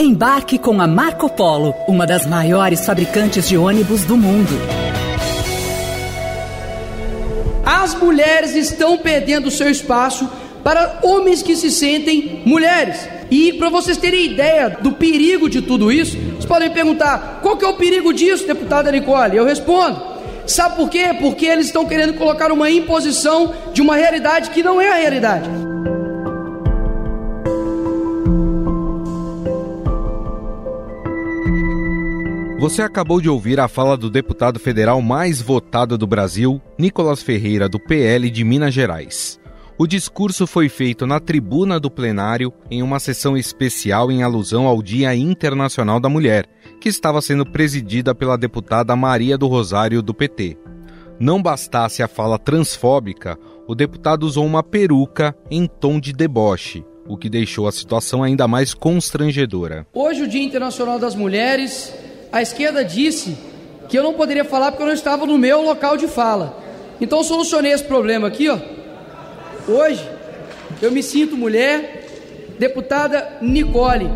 Embarque com a Marco Polo, uma das maiores fabricantes de ônibus do mundo. As mulheres estão perdendo seu espaço para homens que se sentem mulheres. E para vocês terem ideia do perigo de tudo isso, vocês podem perguntar: qual que é o perigo disso, deputada Nicole? Eu respondo: sabe por quê? Porque eles estão querendo colocar uma imposição de uma realidade que não é a realidade. Você acabou de ouvir a fala do deputado federal mais votado do Brasil, Nicolas Ferreira, do PL de Minas Gerais. O discurso foi feito na tribuna do plenário em uma sessão especial em alusão ao Dia Internacional da Mulher, que estava sendo presidida pela deputada Maria do Rosário, do PT. Não bastasse a fala transfóbica, o deputado usou uma peruca em tom de deboche, o que deixou a situação ainda mais constrangedora. Hoje, o Dia Internacional das Mulheres, a esquerda disse que eu não poderia falar porque eu não estava no meu local de fala. Então, solucionei esse problema aqui, ó Hoje, eu me sinto mulher, deputada Nicole.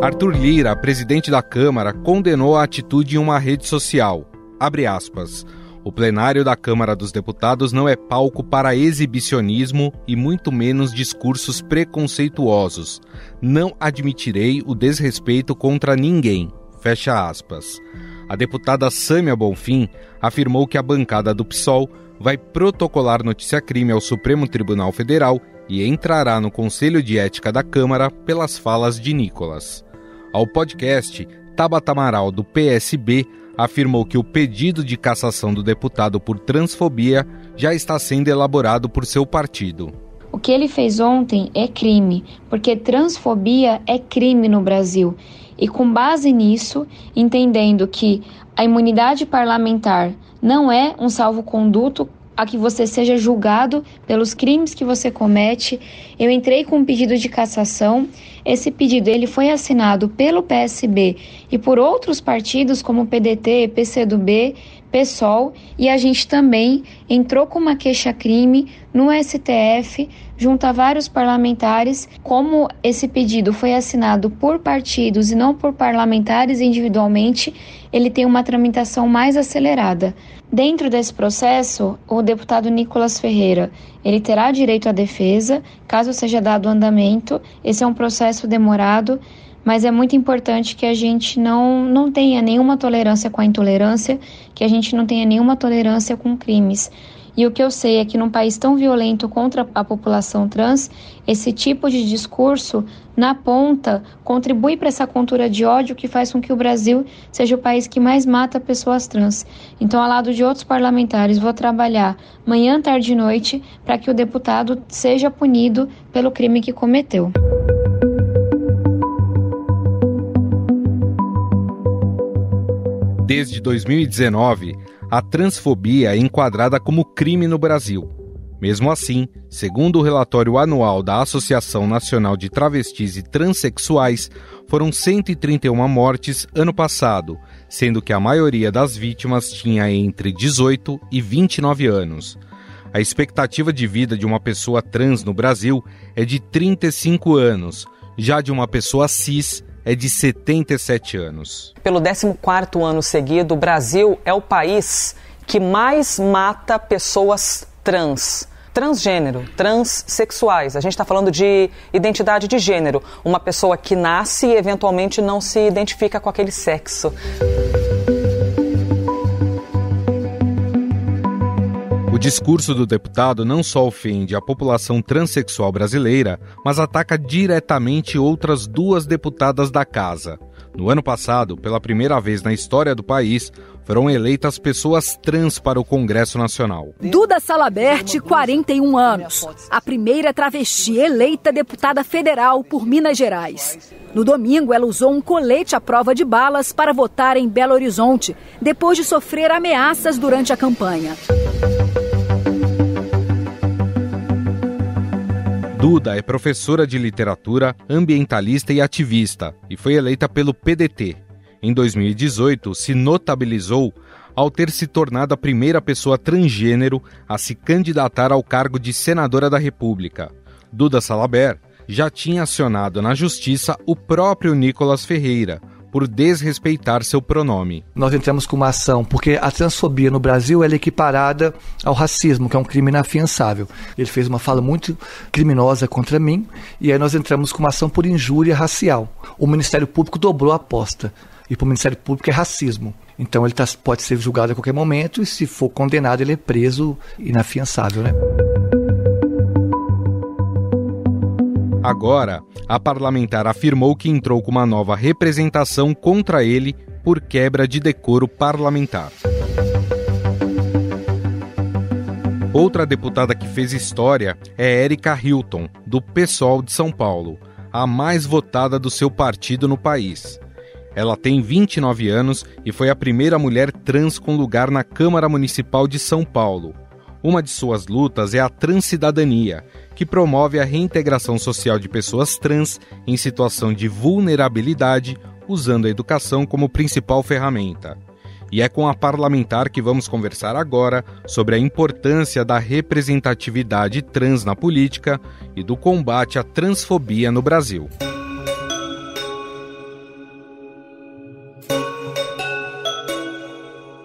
Arthur Lira, presidente da Câmara, condenou a atitude em uma rede social. Abre aspas. O plenário da Câmara dos Deputados não é palco para exibicionismo e muito menos discursos preconceituosos. Não admitirei o desrespeito contra ninguém. Fecha aspas. A deputada Sâmia Bonfim afirmou que a bancada do PSOL vai protocolar notícia-crime ao Supremo Tribunal Federal e entrará no Conselho de Ética da Câmara pelas falas de Nicolas. Ao podcast, Tabata Amaral, do PSB, afirmou que o pedido de cassação do deputado por transfobia já está sendo elaborado por seu partido. O que ele fez ontem é crime, porque transfobia é crime no Brasil. E com base nisso, entendendo que a imunidade parlamentar não é um salvo-conduto a que você seja julgado pelos crimes que você comete. Eu entrei com um pedido de cassação. Esse pedido ele foi assinado pelo PSB e por outros partidos como PDT, PCdoB, PSOL e a gente também entrou com uma queixa-crime no STF junto a vários parlamentares. Como esse pedido foi assinado por partidos e não por parlamentares individualmente, ele tem uma tramitação mais acelerada. Dentro desse processo, o deputado Nicolas Ferreira, ele terá direito à defesa, caso seja dado andamento. Esse é um processo demorado, mas é muito importante que a gente não, não tenha nenhuma tolerância com a intolerância, que a gente não tenha nenhuma tolerância com crimes. E o que eu sei é que num país tão violento contra a população trans, esse tipo de discurso na ponta contribui para essa cultura de ódio que faz com que o Brasil seja o país que mais mata pessoas trans. Então, ao lado de outros parlamentares, vou trabalhar manhã, tarde e noite para que o deputado seja punido pelo crime que cometeu. Desde 2019, a transfobia é enquadrada como crime no Brasil. Mesmo assim, segundo o relatório anual da Associação Nacional de Travestis e Transsexuais, foram 131 mortes ano passado, sendo que a maioria das vítimas tinha entre 18 e 29 anos. A expectativa de vida de uma pessoa trans no Brasil é de 35 anos, já de uma pessoa cis é de 77 anos. Pelo 14º ano seguido, o Brasil é o país que mais mata pessoas trans transgênero, transsexuais. A gente está falando de identidade de gênero. Uma pessoa que nasce e eventualmente não se identifica com aquele sexo. O discurso do deputado não só ofende a população transexual brasileira, mas ataca diretamente outras duas deputadas da casa. No ano passado, pela primeira vez na história do país, foram eleitas pessoas trans para o Congresso Nacional. Duda Salabert, 41 anos, a primeira travesti eleita deputada federal por Minas Gerais. No domingo, ela usou um colete à prova de balas para votar em Belo Horizonte, depois de sofrer ameaças durante a campanha. Duda é professora de literatura, ambientalista e ativista e foi eleita pelo PDT. Em 2018, se notabilizou ao ter se tornado a primeira pessoa transgênero a se candidatar ao cargo de senadora da República. Duda Salaber já tinha acionado na justiça o próprio Nicolas Ferreira por desrespeitar seu pronome. Nós entramos com uma ação porque a transfobia no Brasil é equiparada ao racismo, que é um crime inafiançável. Ele fez uma fala muito criminosa contra mim e aí nós entramos com uma ação por injúria racial. O Ministério Público dobrou a aposta e para o Ministério Público é racismo. Então ele tá, pode ser julgado a qualquer momento e se for condenado ele é preso inafiançável, né? Agora, a parlamentar afirmou que entrou com uma nova representação contra ele por quebra de decoro parlamentar. Outra deputada que fez história é Érica Hilton, do PSOL de São Paulo, a mais votada do seu partido no país. Ela tem 29 anos e foi a primeira mulher trans com lugar na Câmara Municipal de São Paulo. Uma de suas lutas é a transcidadania, que promove a reintegração social de pessoas trans em situação de vulnerabilidade, usando a educação como principal ferramenta. E é com a parlamentar que vamos conversar agora sobre a importância da representatividade trans na política e do combate à transfobia no Brasil.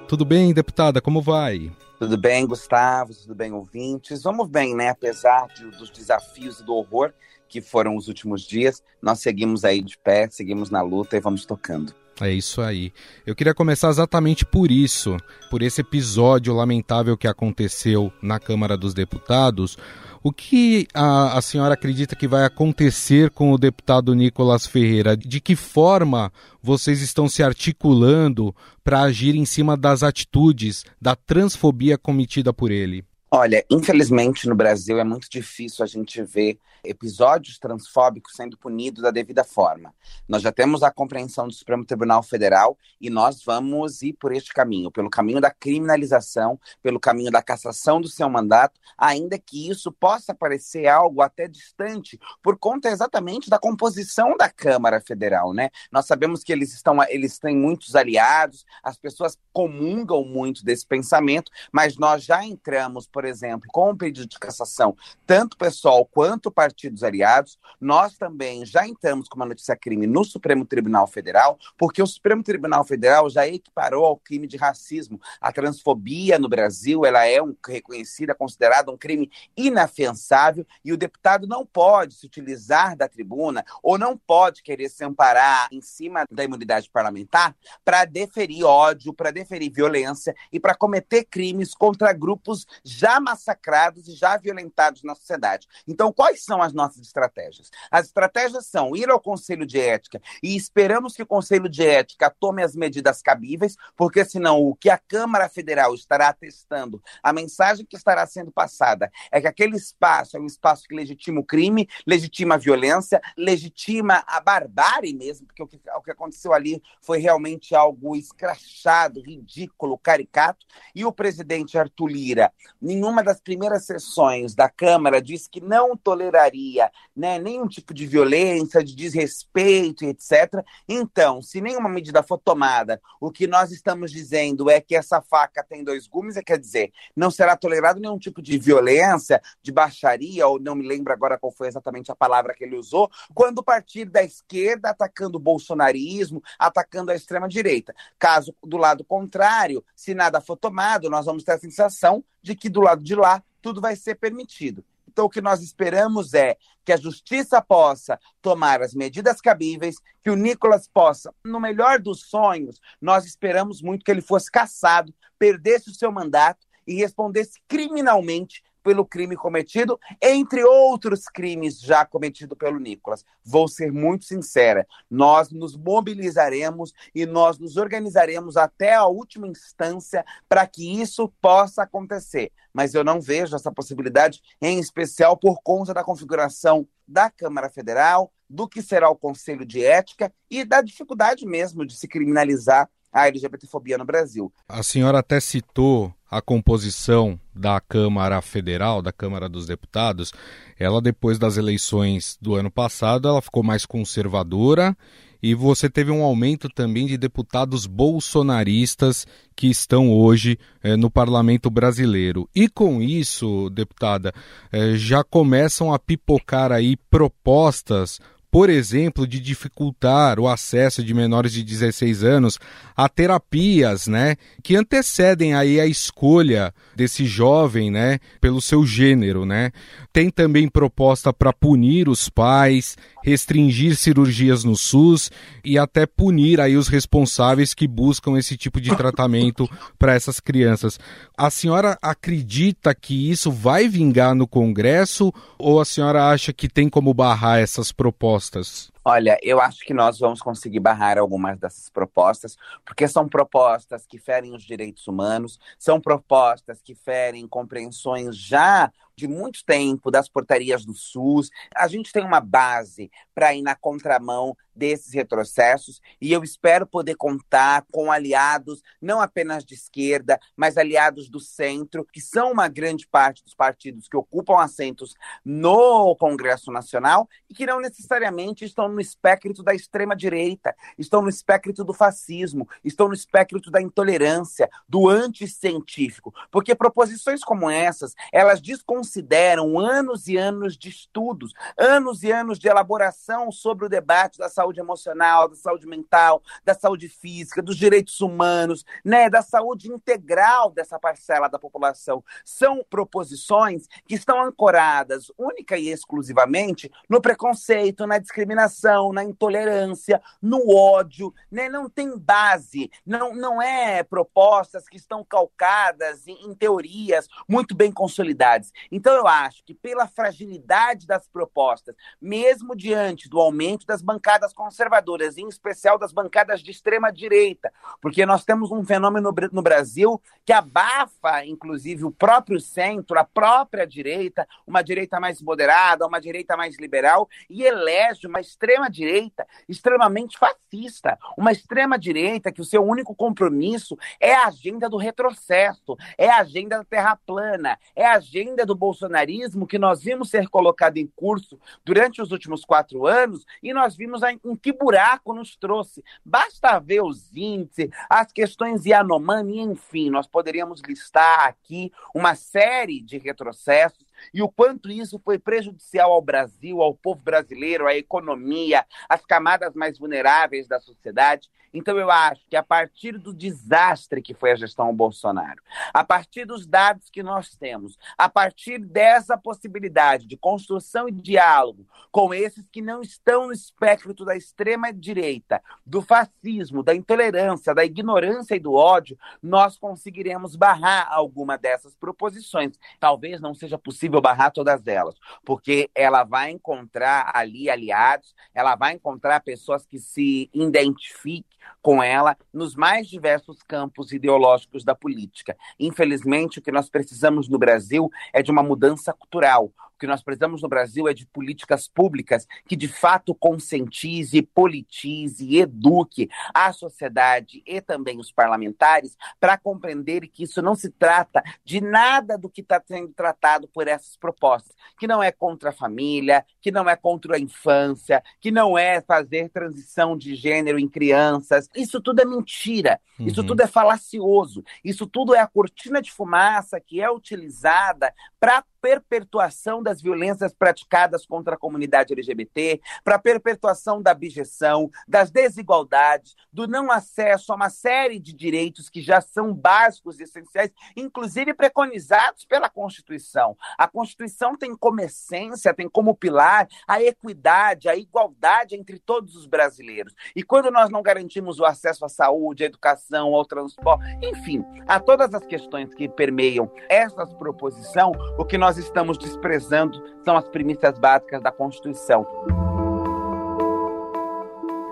Tudo bem, deputada? Como vai? Tudo bem, Gustavo? Tudo bem, ouvintes? Vamos bem, né? Apesar de, dos desafios e do horror que foram os últimos dias, nós seguimos aí de pé, seguimos na luta e vamos tocando. É isso aí. Eu queria começar exatamente por isso, por esse episódio lamentável que aconteceu na Câmara dos Deputados. O que a, a, senhora acredita que vai acontecer com o deputado Nicolas Ferreira? De que forma vocês estão se articulando para agir em cima das atitudes da transfobia cometida por ele? Olha, infelizmente no Brasil é muito difícil a gente ver episódios transfóbicos sendo punidos da devida forma. Nós já temos a compreensão do Supremo Tribunal Federal e nós vamos ir por este caminho, pelo caminho da criminalização, pelo caminho da cassação do seu mandato, ainda que isso possa parecer algo até distante, por conta exatamente da composição da Câmara Federal, né? Nós sabemos que eles estão, eles têm muitos aliados, as pessoas comungam muito desse pensamento, mas nós já entramos, por exemplo, com o pedido de cassação, tanto pessoal quanto partido partidos aliados. Nós também já entramos com uma notícia crime no Supremo Tribunal Federal, porque o Supremo Tribunal Federal já equiparou ao crime de racismo. A transfobia no Brasil, ela é um, reconhecida, considerada um crime inafiançável e o deputado não pode se utilizar da tribuna ou não pode querer se amparar em cima da imunidade parlamentar para deferir ódio, para deferir violência e para cometer crimes contra grupos já massacrados e já violentados na sociedade. Então, quais são as nossas estratégias? As estratégias são ir ao Conselho de Ética e esperamos que o Conselho de Ética tome as medidas cabíveis, porque senão o que a Câmara Federal estará testando, a mensagem que estará sendo passada é que aquele espaço é um espaço que legitima o crime, legitima a violência, legitima a barbárie mesmo, porque o que, o que aconteceu ali foi realmente algo escrachado, ridículo, caricato, e o presidente Arthur Lira, nenhuma das primeiras sessões da Câmara, disse que não toleraria né, nenhum tipo de violência, de desrespeito, etc. Então, se nenhuma medida for tomada, o que nós estamos dizendo é que essa faca tem dois gumes, é, quer dizer, não será tolerado nenhum tipo de violência, de baixaria, ou não me lembro agora qual foi exatamente a palavra que ele usou, quando o partido da esquerda atacando o bolsonarismo, atacando a extrema-direita. Caso do lado contrário, se nada for tomado, nós vamos ter a sensação de que do lado de lá tudo vai ser permitido. Então, o que nós esperamos é que a justiça possa tomar as medidas cabíveis, que o Nicolas possa, no melhor dos sonhos, nós esperamos muito que ele fosse cassado, perdesse o seu mandato e respondesse criminalmente pelo crime cometido, entre outros crimes já cometidos pelo Nicolas. Vou ser muito sincera, nós nos mobilizaremos e nós nos organizaremos até a última instância para que isso possa acontecer. Mas eu não vejo essa possibilidade, em especial por conta da configuração da Câmara Federal, do que será o Conselho de Ética e da dificuldade mesmo de se criminalizar a LGBTfobia no Brasil. A senhora até citou a composição da Câmara Federal, da Câmara dos Deputados. Ela, depois das eleições do ano passado, ela ficou mais conservadora e você teve um aumento também de deputados bolsonaristas que estão hoje eh, no parlamento brasileiro. E com isso, deputada, eh, já começam a pipocar aí propostas por exemplo, de dificultar o acesso de menores de 16 anos a terapias, né, que antecedem aí a escolha desse jovem, né, pelo seu gênero, né? Tem também proposta para punir os pais, restringir cirurgias no SUS e até punir aí os responsáveis que buscam esse tipo de tratamento para essas crianças. A senhora acredita que isso vai vingar no Congresso ou a senhora acha que tem como barrar essas propostas? Olha, eu acho que nós vamos conseguir barrar algumas dessas propostas, porque são propostas que ferem os direitos humanos, são propostas que ferem compreensões já de muito tempo das portarias do SUS. A gente tem uma base para ir na contramão desses retrocessos e eu espero poder contar com aliados não apenas de esquerda, mas aliados do centro, que são uma grande parte dos partidos que ocupam assentos no Congresso Nacional e que não necessariamente estão no espectro da extrema direita, estão no espectro do fascismo, estão no espectro da intolerância, do anticientífico, porque proposições como essas, elas desconsideram anos e anos de estudos, anos e anos de elaboração sobre o debate da saúde saúde emocional, da saúde mental, da saúde física, dos direitos humanos, né, da saúde integral dessa parcela da população. São proposições que estão ancoradas única e exclusivamente no preconceito, na discriminação, na intolerância, no ódio, né? Não tem base, não, não é propostas que estão calcadas em, em teorias muito bem consolidadas. Então eu acho que pela fragilidade das propostas, mesmo diante do aumento das bancadas conservadoras, em especial das bancadas de extrema direita, porque nós temos um fenômeno no Brasil que abafa, inclusive, o próprio centro, a própria direita, uma direita mais moderada, uma direita mais liberal, e elege uma extrema direita extremamente fascista, uma extrema direita que o seu único compromisso é a agenda do retrocesso, é a agenda da terra plana, é a agenda do bolsonarismo que nós vimos ser colocado em curso durante os últimos quatro anos e nós vimos a em que buraco nos trouxe. Basta ver os índices, as questões Yanomami, enfim, nós poderíamos listar aqui uma série de retrocessos e o quanto isso foi prejudicial ao Brasil, ao povo brasileiro, à economia, às camadas mais vulneráveis da sociedade. Então, eu acho que a partir do desastre que foi a gestão Bolsonaro, a partir dos dados que nós temos, a partir dessa possibilidade de construção e diálogo com esses que não estão no espectro da extrema-direita, do fascismo, da intolerância, da ignorância e do ódio, nós conseguiremos barrar alguma dessas proposições. Talvez não seja possível barrar todas elas, porque ela vai encontrar ali aliados, ela vai encontrar pessoas que se identifiquem com ela nos mais diversos campos ideológicos da política. Infelizmente, o que nós precisamos no Brasil é de uma mudança cultural, que nós precisamos no Brasil é de políticas públicas que de fato conscientize, politize eduque a sociedade e também os parlamentares para compreender que isso não se trata de nada do que está sendo tratado por essas propostas, que não é contra a família, que não é contra a infância, que não é fazer transição de gênero em crianças. Isso tudo é mentira, uhum. isso tudo é falacioso, isso tudo é a cortina de fumaça que é utilizada para perpetuação das violências praticadas contra a comunidade LGBT, para a perpetuação da abjeção, das desigualdades, do não acesso a uma série de direitos que já são básicos e essenciais, inclusive preconizados pela Constituição. A Constituição tem como essência, tem como pilar a equidade, a igualdade entre todos os brasileiros. E quando nós não garantimos o acesso à saúde, à educação, ao transporte, enfim, a todas as questões que permeiam essas proposições, o que nós estamos desprezando são as premissas básicas da Constituição.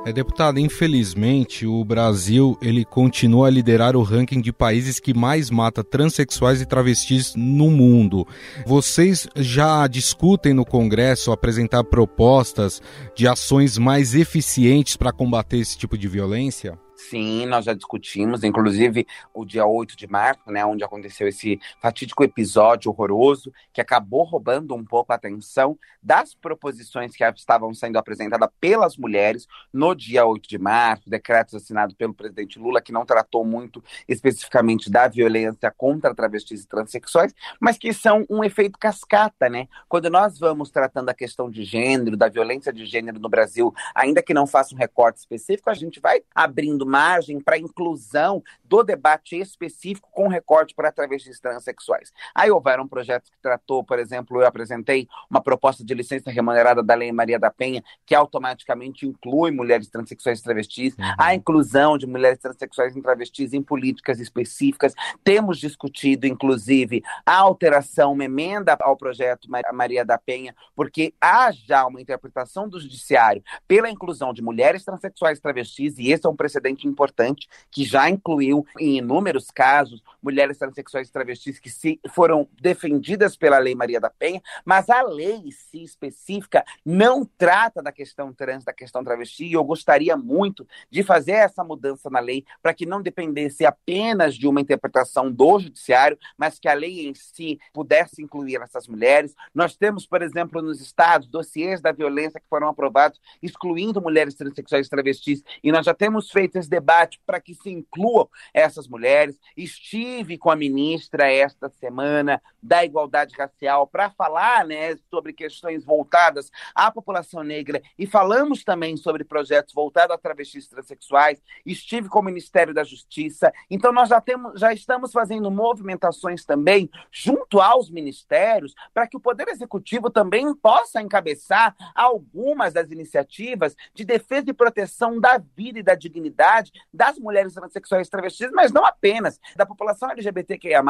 É, deputado, infelizmente o Brasil ele continua a liderar o ranking de países que mais mata transexuais e travestis no mundo. Vocês já discutem no Congresso apresentar propostas de ações mais eficientes para combater esse tipo de violência? Sim, nós já discutimos, inclusive o dia 8 de março, né, onde aconteceu esse fatídico episódio horroroso que acabou roubando um pouco a atenção das proposições que estavam sendo apresentadas pelas mulheres no dia 8 de março, decretos assinados pelo presidente Lula, que não tratou muito especificamente da violência contra travestis e transexuais, mas que são um efeito cascata, né? Quando nós vamos tratando a questão de gênero, da violência de gênero no Brasil, ainda que não faça um recorte específico, a gente vai abrindo margem para inclusão do debate específico com recorte para travestis transexuais. Aí houveram projetos que tratou, por exemplo, eu apresentei uma proposta de licença remunerada da Lei Maria da Penha, que automaticamente inclui mulheres transexuais e travestis, uhum. a inclusão de mulheres transexuais e travestis em políticas específicas. Temos discutido, inclusive, a alteração, uma emenda ao projeto Maria da Penha, porque há já uma interpretação do judiciário pela inclusão de mulheres transexuais e travestis, e esse é um precedente muito importante, que já incluiu, em inúmeros casos, mulheres transexuais e travestis que se, foram defendidas pela Lei Maria da Penha, mas a lei se específica não trata da questão trans, da questão travesti, e eu gostaria muito de fazer essa mudança na lei para que não dependesse apenas de uma interpretação do judiciário, mas que a lei em si pudesse incluir essas mulheres. Nós temos, por exemplo, nos estados, dossiês da violência que foram aprovados, excluindo mulheres transexuais e travestis, e nós já temos feito debate para que se incluam essas mulheres. Estive com a ministra esta semana da igualdade racial para falar né, sobre questões voltadas à população negra e falamos também sobre projetos voltados a travestis transexuais. Estive com o Ministério da Justiça. Então, nós já, temos, já estamos fazendo movimentações também junto aos ministérios para que o Poder Executivo também possa encabeçar algumas das iniciativas de defesa e proteção da vida e da dignidade das mulheres transexuais travestis, mas não apenas, da população LGBTQIA,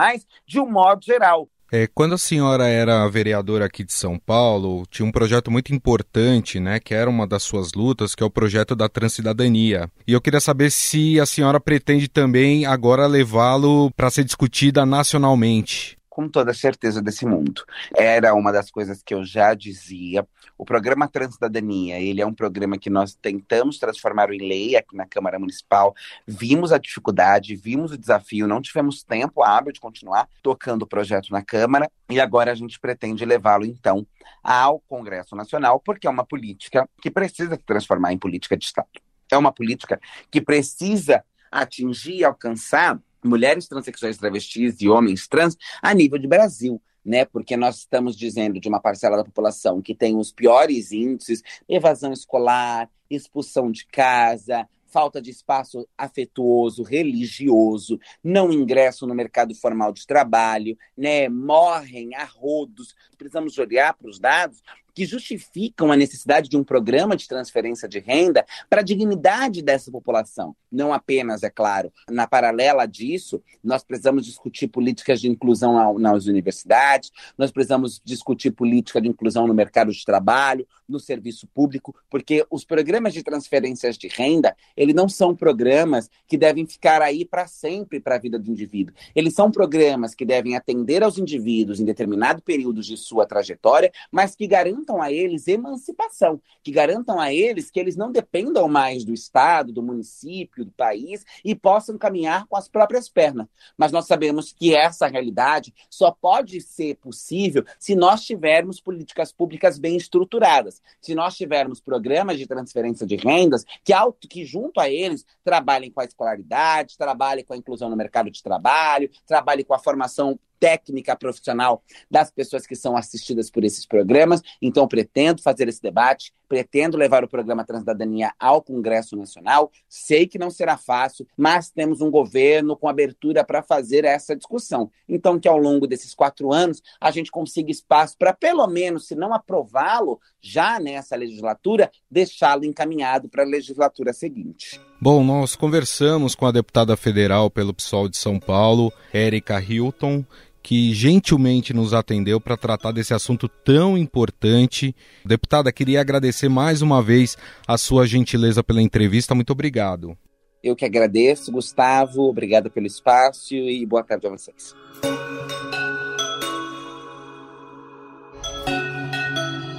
de um modo geral. É, quando a senhora era vereadora aqui de São Paulo, tinha um projeto muito importante, né, que era uma das suas lutas, que é o projeto da transcidadania. E eu queria saber se a senhora pretende também agora levá-lo para ser discutida nacionalmente com toda certeza desse mundo. Era uma das coisas que eu já dizia. O programa Transcidadania, ele é um programa que nós tentamos transformar em lei aqui na Câmara Municipal. Vimos a dificuldade, vimos o desafio, não tivemos tempo hábil de continuar tocando o projeto na Câmara e agora a gente pretende levá-lo então ao Congresso Nacional, porque é uma política que precisa se transformar em política de Estado. É uma política que precisa atingir e alcançar mulheres transexuais travestis e homens trans a nível de Brasil. Né, porque nós estamos dizendo de uma parcela da população que tem os piores índices, evasão escolar, expulsão de casa, falta de espaço afetuoso, religioso, não ingresso no mercado formal de trabalho, né, morrem a rodos. Precisamos olhar para os dados que justificam a necessidade de um programa de transferência de renda para a dignidade dessa população. Não apenas, é claro, na paralela disso, nós precisamos discutir políticas de inclusão nas universidades, nós precisamos discutir política de inclusão no mercado de trabalho, no serviço público, porque os programas de transferências de renda, eles não são programas que devem ficar aí para sempre para a vida do indivíduo. Eles são programas que devem atender aos indivíduos em determinado período de sua trajetória, mas que garantam garantam a eles emancipação, que garantam a eles que eles não dependam mais do Estado, do município, do país e possam caminhar com as próprias pernas. Mas nós sabemos que essa realidade só pode ser possível se nós tivermos políticas públicas bem estruturadas, se nós tivermos programas de transferência de rendas que, que junto a eles trabalhem com a escolaridade, trabalhem com a inclusão no mercado de trabalho, trabalhem com a formação técnica profissional das pessoas que são assistidas por esses programas. Então, pretendo fazer esse debate, pretendo levar o programa Transdadania ao Congresso Nacional. Sei que não será fácil, mas temos um governo com abertura para fazer essa discussão. Então, que ao longo desses quatro anos a gente consiga espaço para, pelo menos, se não aprová-lo já nessa legislatura, deixá-lo encaminhado para a legislatura seguinte. Bom, nós conversamos com a deputada federal pelo PSOL de São Paulo, Érica Hilton, que gentilmente nos atendeu para tratar desse assunto tão importante. Deputada, queria agradecer mais uma vez a sua gentileza pela entrevista. Muito obrigado. Eu que agradeço, Gustavo. Obrigada pelo espaço e boa tarde a vocês.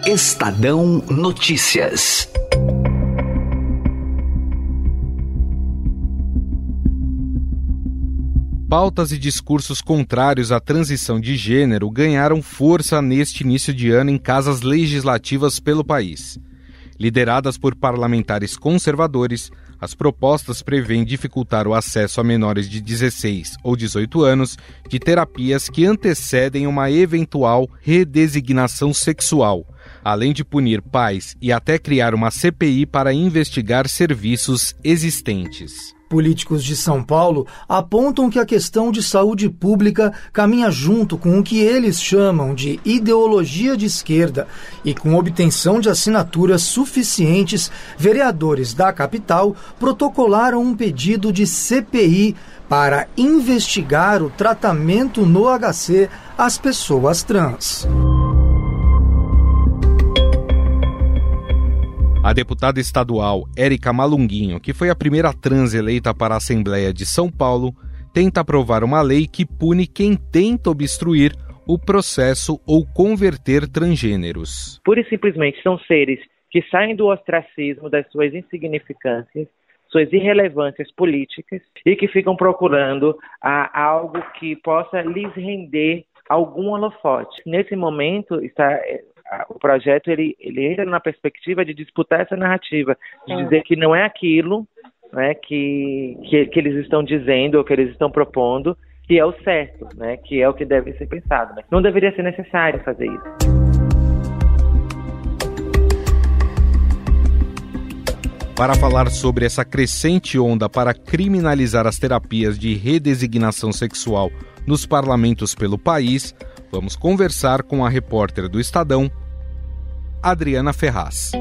Estadão Notícias. Pautas e discursos contrários à transição de gênero ganharam força neste início de ano em casas legislativas pelo país. Lideradas por parlamentares conservadores, as propostas prevêem dificultar o acesso a menores de 16 ou 18 anos de terapias que antecedem uma eventual redesignação sexual, além de punir pais e até criar uma CPI para investigar serviços existentes. Políticos de São Paulo apontam que a questão de saúde pública caminha junto com o que eles chamam de ideologia de esquerda e com obtenção de assinaturas suficientes, vereadores da capital protocolaram um pedido de CPI para investigar o tratamento no HC às pessoas trans. A deputada estadual Érica Malunguinho, que foi a primeira trans eleita para a Assembleia de São Paulo, tenta aprovar uma lei que pune quem tenta obstruir o processo ou converter transgêneros. Pura e simplesmente são seres que saem do ostracismo, das suas insignificâncias, suas irrelevâncias políticas e que ficam procurando a, algo que possa lhes render algum holofote. Nesse momento está o projeto ele, ele entra na perspectiva de disputar essa narrativa, de é. dizer que não é aquilo né, que, que, que, eles estão dizendo ou que eles estão propondo que é o certo, né, que é o que deve ser pensado. Né? Não deveria ser necessário fazer isso. Para falar sobre essa crescente onda para criminalizar as terapias de redesignação sexual nos parlamentos pelo país, Vamos conversar com a repórter do Estadão, Adriana Ferraz.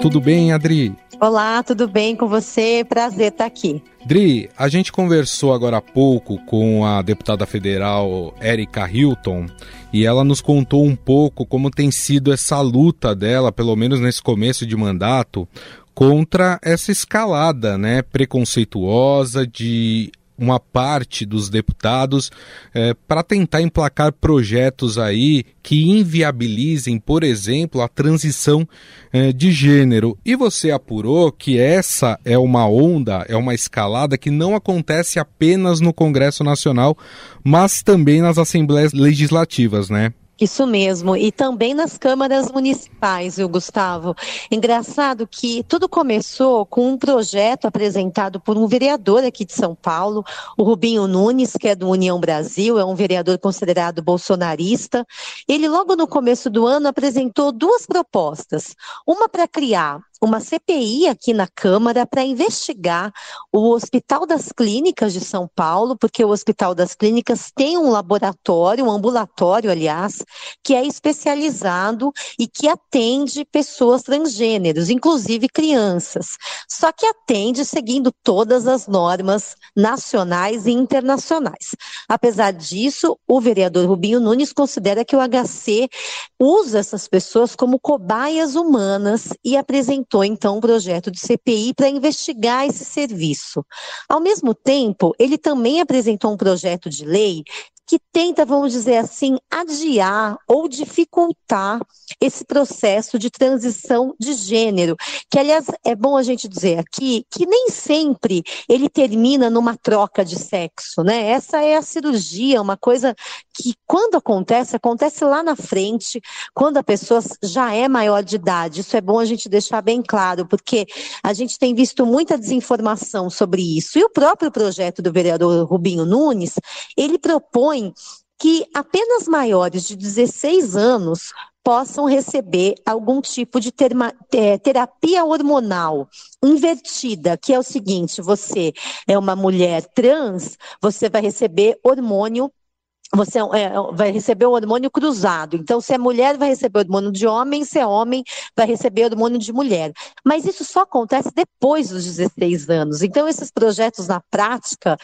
Tudo bem, Adri? Olá, tudo bem com você? Prazer estar aqui. Dri, a gente conversou agora há pouco com a deputada federal Erika Hilton e ela nos contou um pouco como tem sido essa luta dela, pelo menos nesse começo de mandato, contra essa escalada né, preconceituosa de uma parte dos deputados é, para tentar emplacar projetos aí que inviabilizem, por exemplo, a transição é, de gênero. E você apurou que essa é uma onda, é uma escalada que não acontece apenas no Congresso Nacional, mas também nas assembleias legislativas, né? Isso mesmo, e também nas câmaras municipais, viu, Gustavo? Engraçado que tudo começou com um projeto apresentado por um vereador aqui de São Paulo, o Rubinho Nunes, que é do União Brasil, é um vereador considerado bolsonarista. Ele, logo no começo do ano, apresentou duas propostas: uma para criar uma CPI aqui na Câmara para investigar o Hospital das Clínicas de São Paulo, porque o Hospital das Clínicas tem um laboratório, um ambulatório, aliás, que é especializado e que atende pessoas transgêneros, inclusive crianças. Só que atende seguindo todas as normas nacionais e internacionais. Apesar disso, o vereador Rubinho Nunes considera que o HC usa essas pessoas como cobaias humanas e apresentou apresentou então um projeto de CPI para investigar esse serviço. Ao mesmo tempo, ele também apresentou um projeto de lei que tenta, vamos dizer assim, adiar ou dificultar esse processo de transição de gênero, que aliás é bom a gente dizer aqui que nem sempre ele termina numa troca de sexo, né? Essa é a cirurgia, uma coisa que quando acontece, acontece lá na frente, quando a pessoa já é maior de idade. Isso é bom a gente deixar bem claro, porque a gente tem visto muita desinformação sobre isso. E o próprio projeto do vereador Rubinho Nunes, ele propõe que apenas maiores de 16 anos possam receber algum tipo de é, terapia hormonal invertida, que é o seguinte: você é uma mulher trans, você vai receber hormônio você é, vai receber o hormônio cruzado. Então, se é mulher, vai receber hormônio de homem, se é homem, vai receber hormônio de mulher. Mas isso só acontece depois dos 16 anos. Então, esses projetos na prática,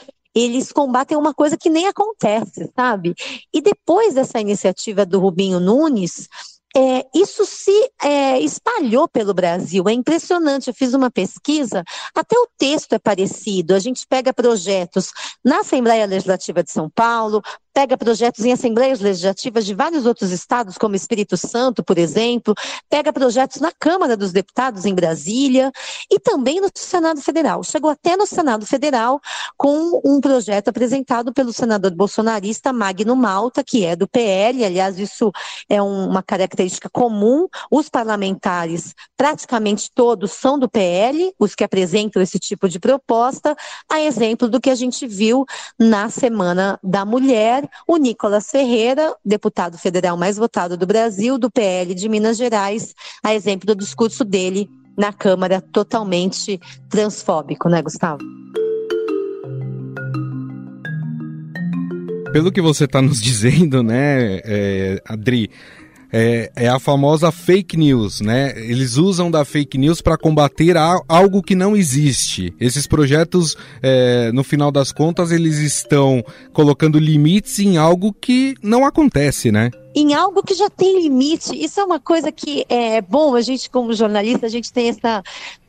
eles combatem uma coisa que nem acontece, sabe? E depois dessa iniciativa do Rubinho Nunes, é, isso se é, espalhou pelo Brasil. É impressionante. Eu fiz uma pesquisa, até o texto é parecido. A gente pega projetos na Assembleia Legislativa de São Paulo, pega projetos em assembleias legislativas de vários outros estados, como Espírito Santo, por exemplo, pega projetos na Câmara dos Deputados em Brasília e também no Senado Federal. Chegou até no Senado Federal com um projeto apresentado pelo senador bolsonarista Magno Malta, que é do PL, aliás, isso é uma característica comum, os parlamentares, praticamente todos, são do PL, os que apresentam esse tipo de proposta, a exemplo do que a gente viu na Semana da Mulher, o Nicolas Ferreira, deputado federal mais votado do Brasil, do PL de Minas Gerais, a exemplo do discurso dele na Câmara, totalmente transfóbico, né, Gustavo? Pelo que você está nos dizendo, né, é, Adri, é, é, a famosa fake news, né? Eles usam da fake news para combater a, algo que não existe. Esses projetos, é, no final das contas, eles estão colocando limites em algo que não acontece, né? em algo que já tem limite. Isso é uma coisa que é bom, a gente, como jornalista, a gente tem essa.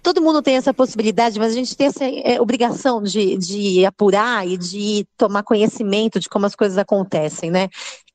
Todo mundo tem essa possibilidade, mas a gente tem essa é, obrigação de, de apurar e de tomar conhecimento de como as coisas acontecem, né?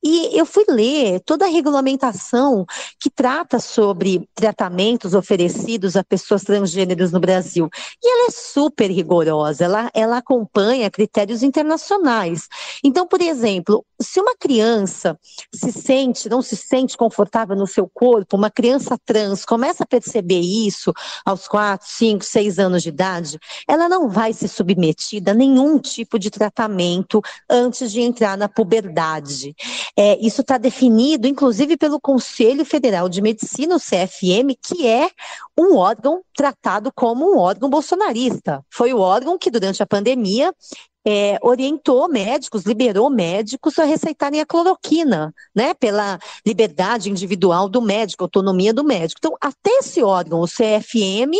E eu fui ler toda a regulamentação que trata sobre tratamentos oferecidos a pessoas transgêneros no Brasil. E ela é super rigorosa, ela, ela acompanha critérios internacionais. Então, por exemplo, se uma criança se sente, não se sente confortável no seu corpo, uma criança trans começa a perceber isso aos 4, 5, 6 anos de idade, ela não vai ser submetida a nenhum tipo de tratamento antes de entrar na puberdade. É, isso está definido, inclusive, pelo Conselho Federal de Medicina, o CFM, que é um órgão tratado como um órgão bolsonarista. Foi o órgão que, durante a pandemia, é, orientou médicos, liberou médicos a receitarem a cloroquina, né, pela liberdade individual do médico, autonomia do médico. Então, até esse órgão, o CFM,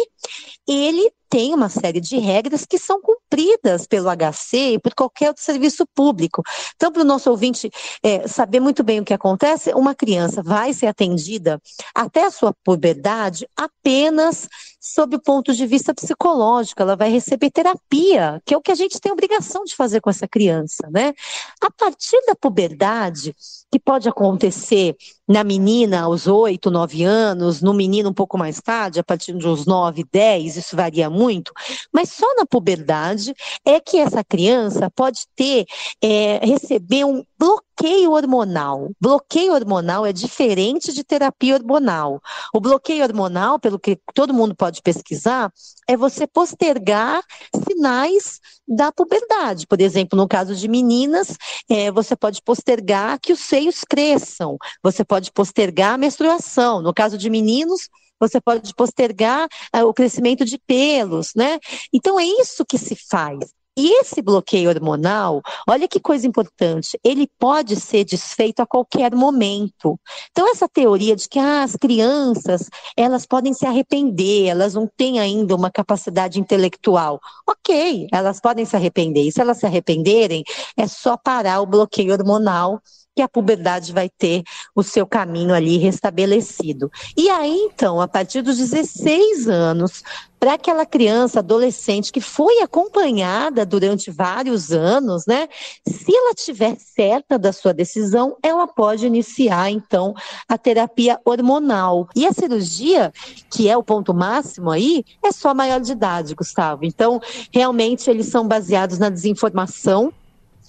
ele tem uma série de regras que são cumpridas pelo HC e por qualquer outro serviço público. Então, para o nosso ouvinte é, saber muito bem o que acontece, uma criança vai ser atendida até a sua puberdade apenas sob o ponto de vista psicológico, ela vai receber terapia, que é o que a gente tem obrigação de fazer com essa criança, né? A partir da puberdade, que pode acontecer na menina aos 8, 9 anos, no menino um pouco mais tarde, a partir de uns 9, 10, isso varia muito, mas só na puberdade é que essa criança pode ter, é, receber um bloqueio hormonal. Bloqueio hormonal é diferente de terapia hormonal. O bloqueio hormonal, pelo que todo mundo pode pesquisar, é você postergar sinais da puberdade. Por exemplo, no caso de meninas, é, você pode postergar que os seios cresçam, você pode postergar a menstruação. No caso de meninos, você pode postergar uh, o crescimento de pelos, né? Então é isso que se faz. E esse bloqueio hormonal, olha que coisa importante, ele pode ser desfeito a qualquer momento. Então, essa teoria de que ah, as crianças, elas podem se arrepender, elas não têm ainda uma capacidade intelectual. Ok, elas podem se arrepender. E se elas se arrependerem, é só parar o bloqueio hormonal que a puberdade vai ter o seu caminho ali restabelecido. E aí, então, a partir dos 16 anos, para aquela criança, adolescente que foi acompanhada durante vários anos, né? Se ela tiver certa da sua decisão, ela pode iniciar então a terapia hormonal. E a cirurgia, que é o ponto máximo aí, é só maior de idade, Gustavo. Então, realmente eles são baseados na desinformação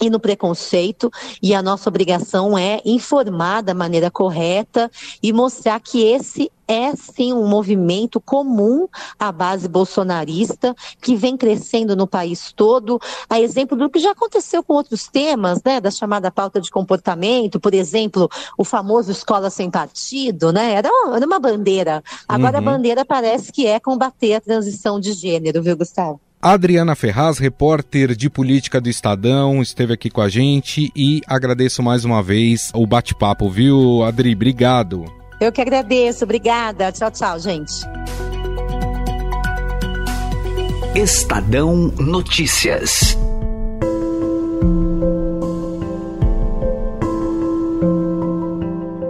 e no preconceito, e a nossa obrigação é informar da maneira correta e mostrar que esse é sim um movimento comum à base bolsonarista que vem crescendo no país todo, a exemplo do que já aconteceu com outros temas, né, da chamada pauta de comportamento, por exemplo, o famoso escola sem partido, né, era uma, era uma bandeira. Agora uhum. a bandeira parece que é combater a transição de gênero, viu, Gustavo? Adriana Ferraz, repórter de política do Estadão, esteve aqui com a gente e agradeço mais uma vez o bate-papo, viu, Adri? Obrigado. Eu que agradeço, obrigada. Tchau, tchau, gente. Estadão Notícias.